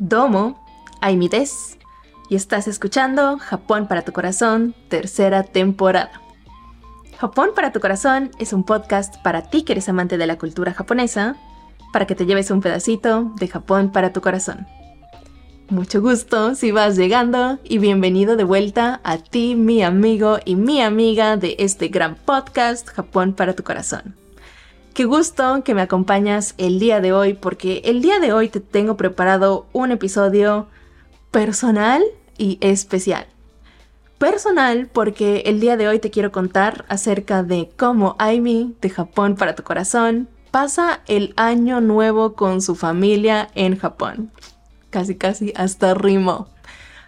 Domo, Aimi des, y estás escuchando Japón para tu corazón, tercera temporada. Japón para tu corazón es un podcast para ti que eres amante de la cultura japonesa, para que te lleves un pedacito de Japón para tu corazón. Mucho gusto si vas llegando y bienvenido de vuelta a ti, mi amigo y mi amiga de este gran podcast Japón para tu corazón. Qué gusto que me acompañas el día de hoy porque el día de hoy te tengo preparado un episodio personal y especial. Personal porque el día de hoy te quiero contar acerca de cómo Aimi de Japón para tu corazón pasa el año nuevo con su familia en Japón. Casi casi hasta rimo.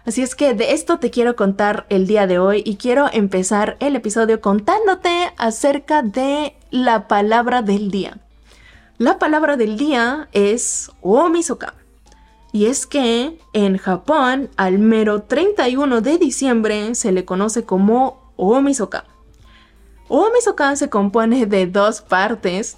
Así es que de esto te quiero contar el día de hoy y quiero empezar el episodio contándote acerca de la palabra del día. La palabra del día es Omisoka. Y es que en Japón al mero 31 de diciembre se le conoce como Omisoka. Omisoka se compone de dos partes.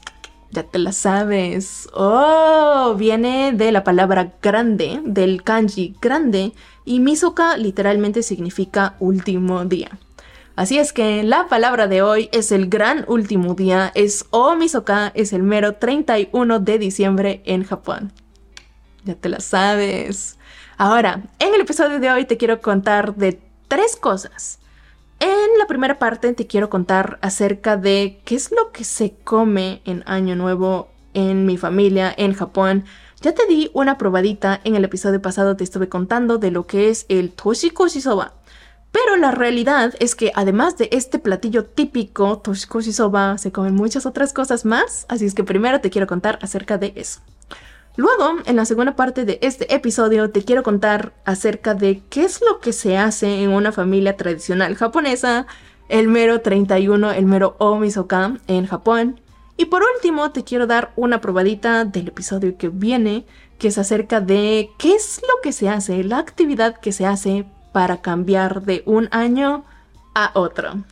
Ya te la sabes. Oh, viene de la palabra grande, del kanji grande, y Misoka literalmente significa último día. Así es que la palabra de hoy es el gran último día, es O Misoka, es el mero 31 de diciembre en Japón. Ya te la sabes. Ahora, en el episodio de hoy te quiero contar de tres cosas. En la primera parte te quiero contar acerca de qué es lo que se come en Año Nuevo en mi familia en Japón ya te di una probadita en el episodio pasado, te estuve contando de lo que es el toshikoshi soba. Pero la realidad es que además de este platillo típico, toshikoshi soba, se comen muchas otras cosas más, así es que primero te quiero contar acerca de eso. Luego, en la segunda parte de este episodio, te quiero contar acerca de qué es lo que se hace en una familia tradicional japonesa, el mero 31, el mero Omisoka en Japón, y por último, te quiero dar una probadita del episodio que viene, que es acerca de qué es lo que se hace, la actividad que se hace para cambiar de un año a otro.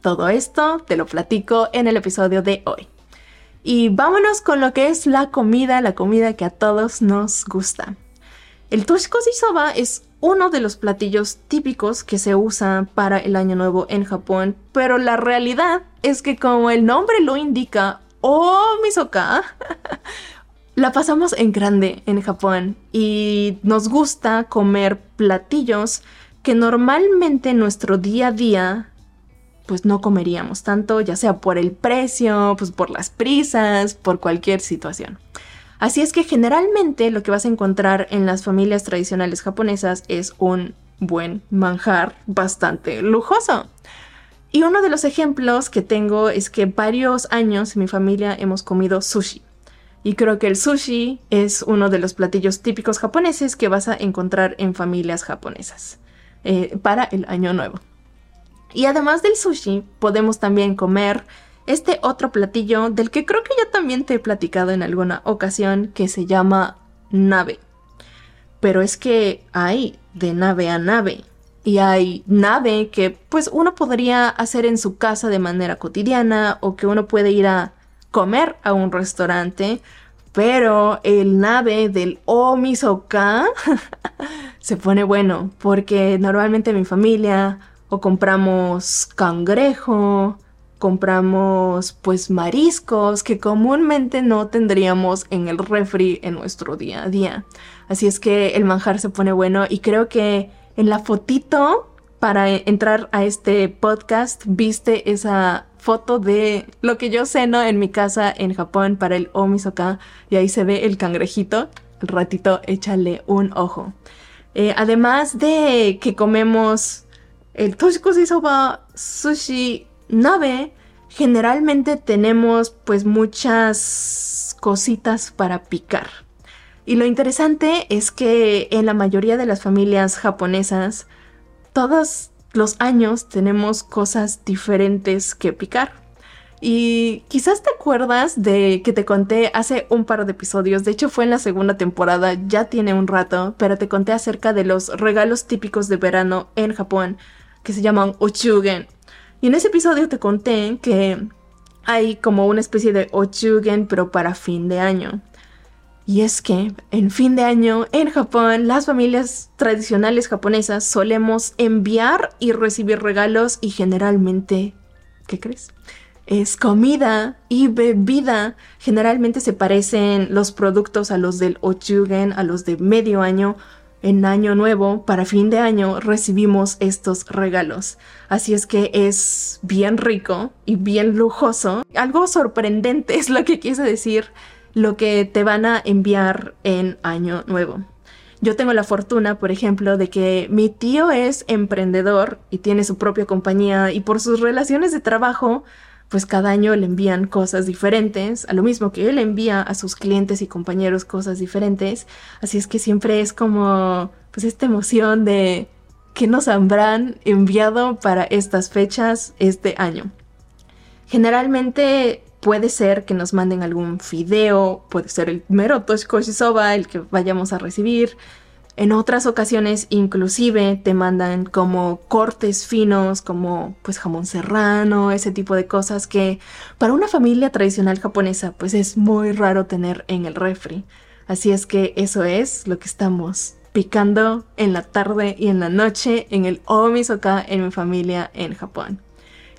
Todo esto te lo platico en el episodio de hoy. Y vámonos con lo que es la comida, la comida que a todos nos gusta. El toshikoshi soba es uno de los platillos típicos que se usa para el año nuevo en Japón, pero la realidad es que como el nombre lo indica, oh misoka, la pasamos en grande en Japón y nos gusta comer platillos que normalmente en nuestro día a día pues no comeríamos tanto, ya sea por el precio, pues por las prisas, por cualquier situación. Así es que generalmente lo que vas a encontrar en las familias tradicionales japonesas es un buen manjar bastante lujoso. Y uno de los ejemplos que tengo es que varios años en mi familia hemos comido sushi. Y creo que el sushi es uno de los platillos típicos japoneses que vas a encontrar en familias japonesas eh, para el año nuevo. Y además del sushi, podemos también comer este otro platillo del que creo que ya también te he platicado en alguna ocasión que se llama nave. Pero es que hay de nave a nave. Y hay nave que pues uno podría hacer en su casa de manera cotidiana o que uno puede ir a comer a un restaurante. Pero el nave del Omisoka se pone bueno porque normalmente mi familia o compramos cangrejo compramos pues mariscos que comúnmente no tendríamos en el refri en nuestro día a día. Así es que el manjar se pone bueno y creo que en la fotito para entrar a este podcast viste esa foto de lo que yo ceno en mi casa en Japón para el Omisoka y ahí se ve el cangrejito. El ratito échale un ojo. Eh, además de que comemos el toshikoshi soba, sushi, nave, generalmente tenemos pues muchas cositas para picar. Y lo interesante es que en la mayoría de las familias japonesas, todos los años tenemos cosas diferentes que picar. Y quizás te acuerdas de que te conté hace un par de episodios, de hecho fue en la segunda temporada, ya tiene un rato, pero te conté acerca de los regalos típicos de verano en Japón que se llaman ochugen y en ese episodio te conté que hay como una especie de ochugen, pero para fin de año. Y es que en fin de año en Japón, las familias tradicionales japonesas solemos enviar y recibir regalos y generalmente, ¿qué crees? Es comida y bebida. Generalmente se parecen los productos a los del Ochugen, a los de medio año. En año nuevo, para fin de año, recibimos estos regalos. Así es que es bien rico y bien lujoso. Algo sorprendente es lo que quise decir lo que te van a enviar en Año Nuevo. Yo tengo la fortuna, por ejemplo, de que mi tío es emprendedor y tiene su propia compañía y por sus relaciones de trabajo, pues cada año le envían cosas diferentes, a lo mismo que él envía a sus clientes y compañeros cosas diferentes. Así es que siempre es como, pues esta emoción de que nos habrán enviado para estas fechas este año. Generalmente Puede ser que nos manden algún fideo, puede ser el mero toshikoshi soba el que vayamos a recibir. En otras ocasiones inclusive te mandan como cortes finos, como pues jamón serrano, ese tipo de cosas que para una familia tradicional japonesa pues es muy raro tener en el refri. Así es que eso es lo que estamos picando en la tarde y en la noche en el Omisoka en mi familia en Japón.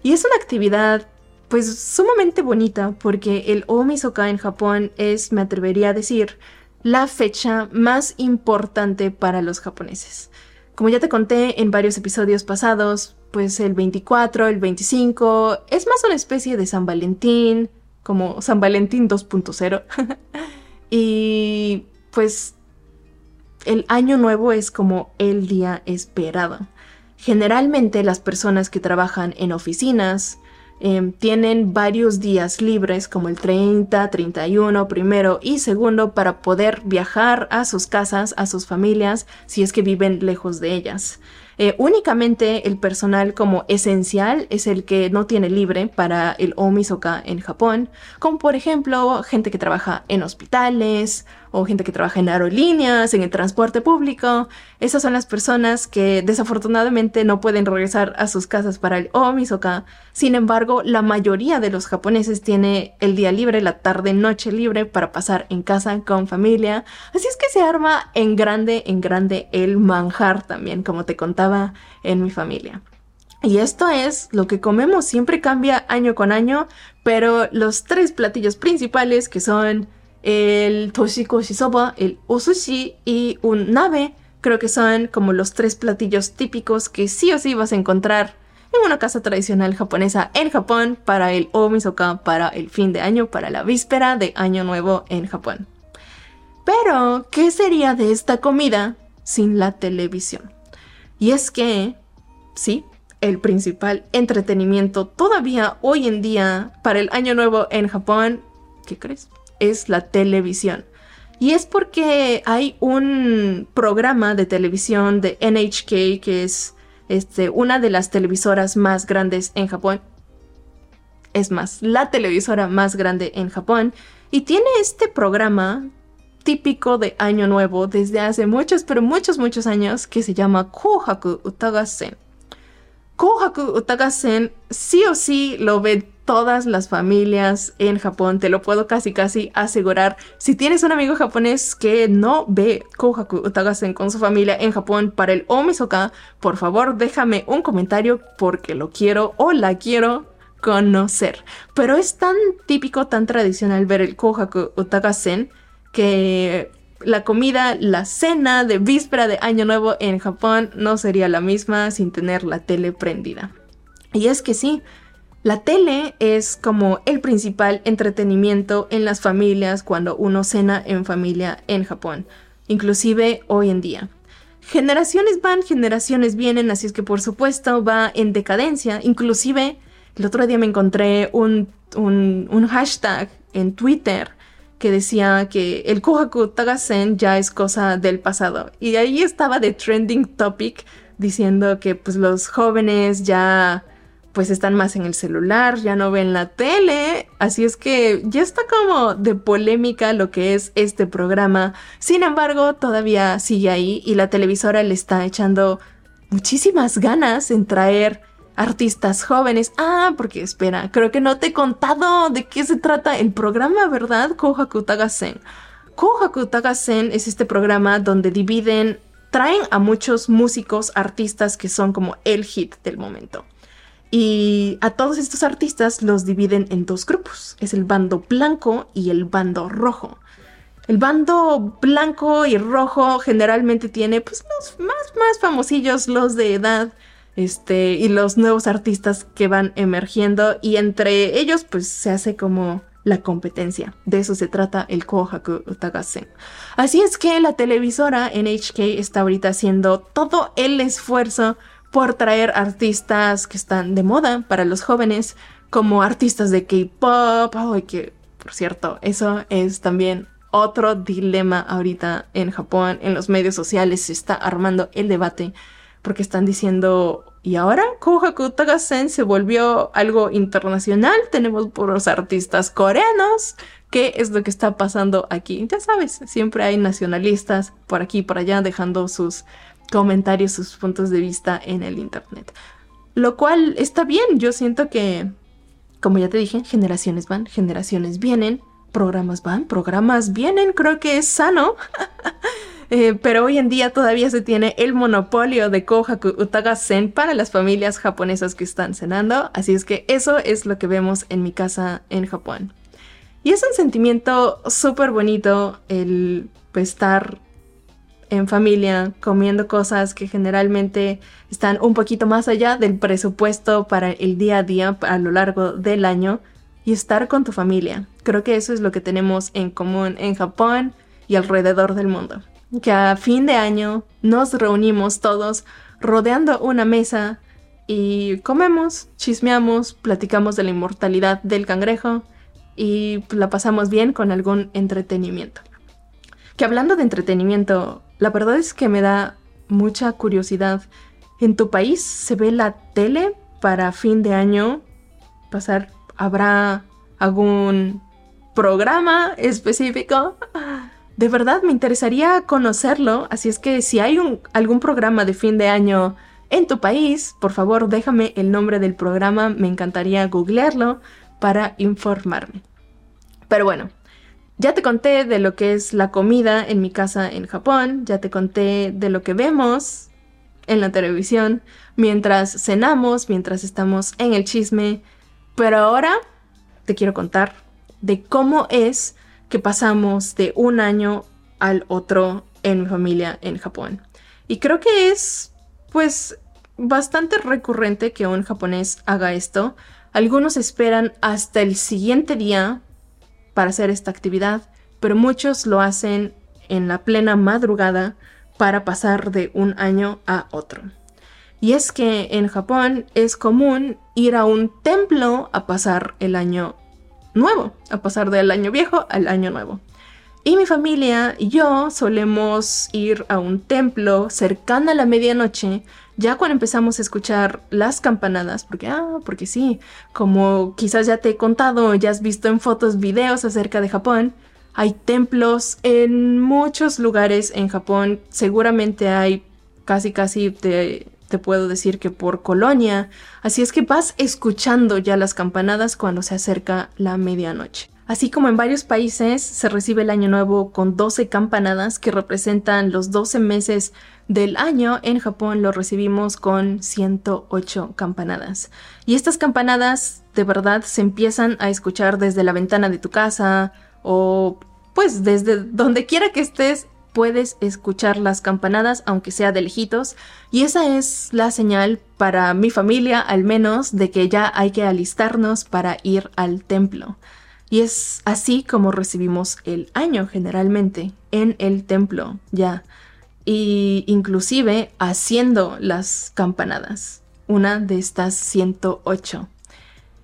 Y es una actividad pues sumamente bonita porque el Omisoka en Japón es, me atrevería a decir, la fecha más importante para los japoneses. Como ya te conté en varios episodios pasados, pues el 24, el 25 es más una especie de San Valentín, como San Valentín 2.0. y pues el año nuevo es como el día esperado. Generalmente las personas que trabajan en oficinas, Em, tienen varios días libres como el 30, 31, primero y segundo para poder viajar a sus casas, a sus familias, si es que viven lejos de ellas. Eh, únicamente el personal como esencial es el que no tiene libre para el Omisoka en Japón, como por ejemplo gente que trabaja en hospitales o gente que trabaja en aerolíneas, en el transporte público. Esas son las personas que desafortunadamente no pueden regresar a sus casas para el Omisoka. Sin embargo, la mayoría de los japoneses tiene el día libre, la tarde, noche libre para pasar en casa con familia. Así es que se arma en grande, en grande el manjar también, como te contaba en mi familia. Y esto es lo que comemos, siempre cambia año con año, pero los tres platillos principales que son el toshikoshi soba, el osushi y un nabe, creo que son como los tres platillos típicos que sí o sí vas a encontrar en una casa tradicional japonesa en Japón para el omisoka, para el fin de año, para la víspera de Año Nuevo en Japón. Pero, ¿qué sería de esta comida sin la televisión? Y es que, sí, el principal entretenimiento todavía hoy en día para el Año Nuevo en Japón, ¿qué crees? Es la televisión. Y es porque hay un programa de televisión de NHK, que es este, una de las televisoras más grandes en Japón. Es más, la televisora más grande en Japón. Y tiene este programa típico de Año Nuevo desde hace muchos, pero muchos, muchos años que se llama Kohaku Utagasen. Kohaku Utagasen sí o sí lo ve todas las familias en Japón, te lo puedo casi casi asegurar. Si tienes un amigo japonés que no ve Kohaku Utagasen con su familia en Japón para el Omisoka, por favor déjame un comentario porque lo quiero o la quiero conocer. Pero es tan típico, tan tradicional ver el Kohaku Utagasen que la comida, la cena de víspera de Año Nuevo en Japón no sería la misma sin tener la tele prendida. Y es que sí, la tele es como el principal entretenimiento en las familias cuando uno cena en familia en Japón, inclusive hoy en día. Generaciones van, generaciones vienen, así es que por supuesto va en decadencia. Inclusive el otro día me encontré un, un, hashtag en Twitter que decía que el Kohaku Tagasen ya es cosa del pasado. Y ahí estaba de trending topic diciendo que pues los jóvenes ya pues están más en el celular, ya no ven la tele, así es que ya está como de polémica lo que es este programa. Sin embargo, todavía sigue ahí y la televisora le está echando muchísimas ganas en traer artistas jóvenes. Ah, porque espera, creo que no te he contado de qué se trata el programa, ¿verdad? Kohaku Tagasen. Kohaku Tagasen es este programa donde dividen, traen a muchos músicos, artistas que son como el hit del momento. Y a todos estos artistas los dividen en dos grupos. Es el bando blanco y el bando rojo. El bando blanco y rojo generalmente tiene pues los más, más famosillos, los de edad, este, y los nuevos artistas que van emergiendo y entre ellos pues se hace como la competencia. De eso se trata el Kohaku Utagasen. Así es que la televisora NHK está ahorita haciendo todo el esfuerzo por traer artistas que están de moda para los jóvenes, como artistas de K-pop, que por cierto, eso es también otro dilema ahorita en Japón, en los medios sociales se está armando el debate porque están diciendo, ¿y ahora Kohaku Tagasen se volvió algo internacional? Tenemos puros artistas coreanos. ¿Qué es lo que está pasando aquí? Ya sabes, siempre hay nacionalistas por aquí y por allá dejando sus comentarios, sus puntos de vista en el internet. Lo cual está bien, yo siento que, como ya te dije, generaciones van, generaciones vienen programas van, programas vienen, creo que es sano. Eh, pero hoy en día todavía se tiene el monopolio de Kohaku Utaga-sen para las familias japonesas que están cenando, así es que eso es lo que vemos en mi casa en Japón. Y es un sentimiento súper bonito el pues, estar en familia comiendo cosas que generalmente están un poquito más allá del presupuesto para el día a día a lo largo del año y estar con tu familia. Creo que eso es lo que tenemos en común en Japón y alrededor del mundo. Que a fin de año nos reunimos todos rodeando una mesa y comemos, chismeamos, platicamos de la inmortalidad del cangrejo y la pasamos bien con algún entretenimiento. Que hablando de entretenimiento, la verdad es que me da mucha curiosidad. ¿En tu país se ve la tele para fin de año? Pasar ¿Habrá algún programa específico? De verdad me interesaría conocerlo, así es que si hay algún programa de fin de año en tu país, por favor déjame el nombre del programa, me encantaría googlearlo para informarme. Pero bueno, ya te conté de lo que es la comida en mi casa en Japón, ya te conté de lo que vemos en la televisión mientras cenamos, mientras estamos en el chisme, pero ahora te quiero contar de cómo es que pasamos de un año al otro en mi familia en Japón. Y creo que es, pues, bastante recurrente que un japonés haga esto. Algunos esperan hasta el siguiente día para hacer esta actividad, pero muchos lo hacen en la plena madrugada para pasar de un año a otro. Y es que en Japón es común ir a un templo a pasar el año nuevo, a pasar del año viejo al año nuevo. Y mi familia y yo solemos ir a un templo cercano a la medianoche, ya cuando empezamos a escuchar las campanadas, porque, ah, porque sí, como quizás ya te he contado, ya has visto en fotos, videos acerca de Japón, hay templos en muchos lugares en Japón, seguramente hay casi casi de te puedo decir que por colonia, así es que vas escuchando ya las campanadas cuando se acerca la medianoche. Así como en varios países se recibe el año nuevo con 12 campanadas que representan los 12 meses del año, en Japón lo recibimos con 108 campanadas. Y estas campanadas de verdad se empiezan a escuchar desde la ventana de tu casa o pues desde donde quiera que estés puedes escuchar las campanadas, aunque sea de lejitos, y esa es la señal para mi familia, al menos, de que ya hay que alistarnos para ir al templo. Y es así como recibimos el año generalmente, en el templo, ya. Y inclusive haciendo las campanadas, una de estas 108.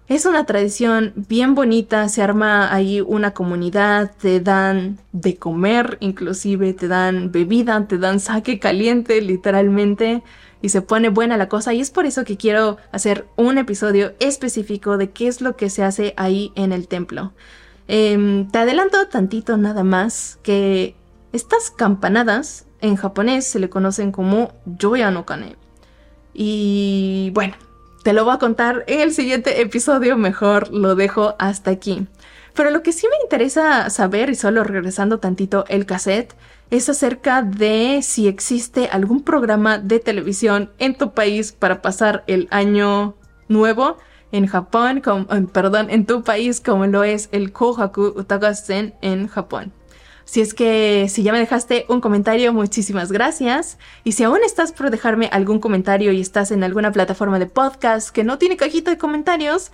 Es una tradición bien bonita, se arma ahí una comunidad, te dan de comer, inclusive te dan bebida, te dan saque caliente literalmente y se pone buena la cosa y es por eso que quiero hacer un episodio específico de qué es lo que se hace ahí en el templo. Em, te adelanto tantito nada más que estas campanadas en japonés se le conocen como Joya no Kane. Y bueno, te lo voy a contar en el siguiente episodio, mejor lo dejo hasta aquí. Pero lo que sí me interesa saber, y solo regresando tantito el cassette, es acerca de si existe algún programa de televisión en tu país para pasar el año nuevo en Japón, perdón, en tu país como lo es el Kohaku Utagasen en Japón. Si es que si ya me dejaste un comentario, muchísimas gracias. Y si aún estás por dejarme algún comentario y estás en alguna plataforma de podcast que no tiene cajita de comentarios,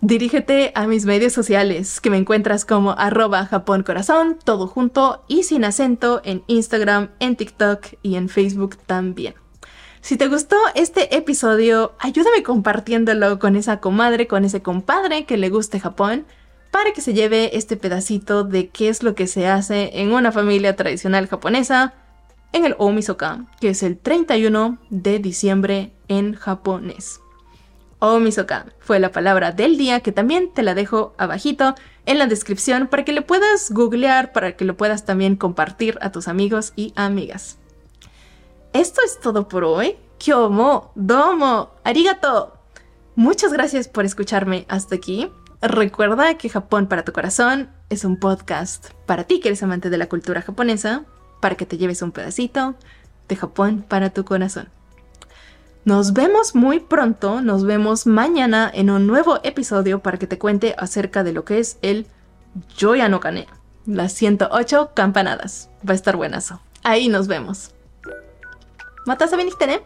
dirígete a mis medios sociales, que me encuentras como arroba Japón Corazón, todo junto y sin acento en Instagram, en TikTok y en Facebook también. Si te gustó este episodio, ayúdame compartiéndolo con esa comadre, con ese compadre que le guste Japón, para que se lleve este pedacito de qué es lo que se hace en una familia tradicional japonesa en el Omisoka, que es el 31 de diciembre en japonés. Omisoka fue la palabra del día que también te la dejo abajito en la descripción para que lo puedas googlear, para que lo puedas también compartir a tus amigos y amigas. Esto es todo por hoy. Kyomo, domo, arigato. Muchas gracias por escucharme hasta aquí. Recuerda que Japón para tu corazón es un podcast para ti que eres amante de la cultura japonesa, para que te lleves un pedacito de Japón para tu corazón. Nos vemos muy pronto, nos vemos mañana en un nuevo episodio para que te cuente acerca de lo que es el Yoyano Kane, las 108 campanadas. Va a estar buenazo. Ahí nos vemos. ¿Matas a venirte, ¿eh?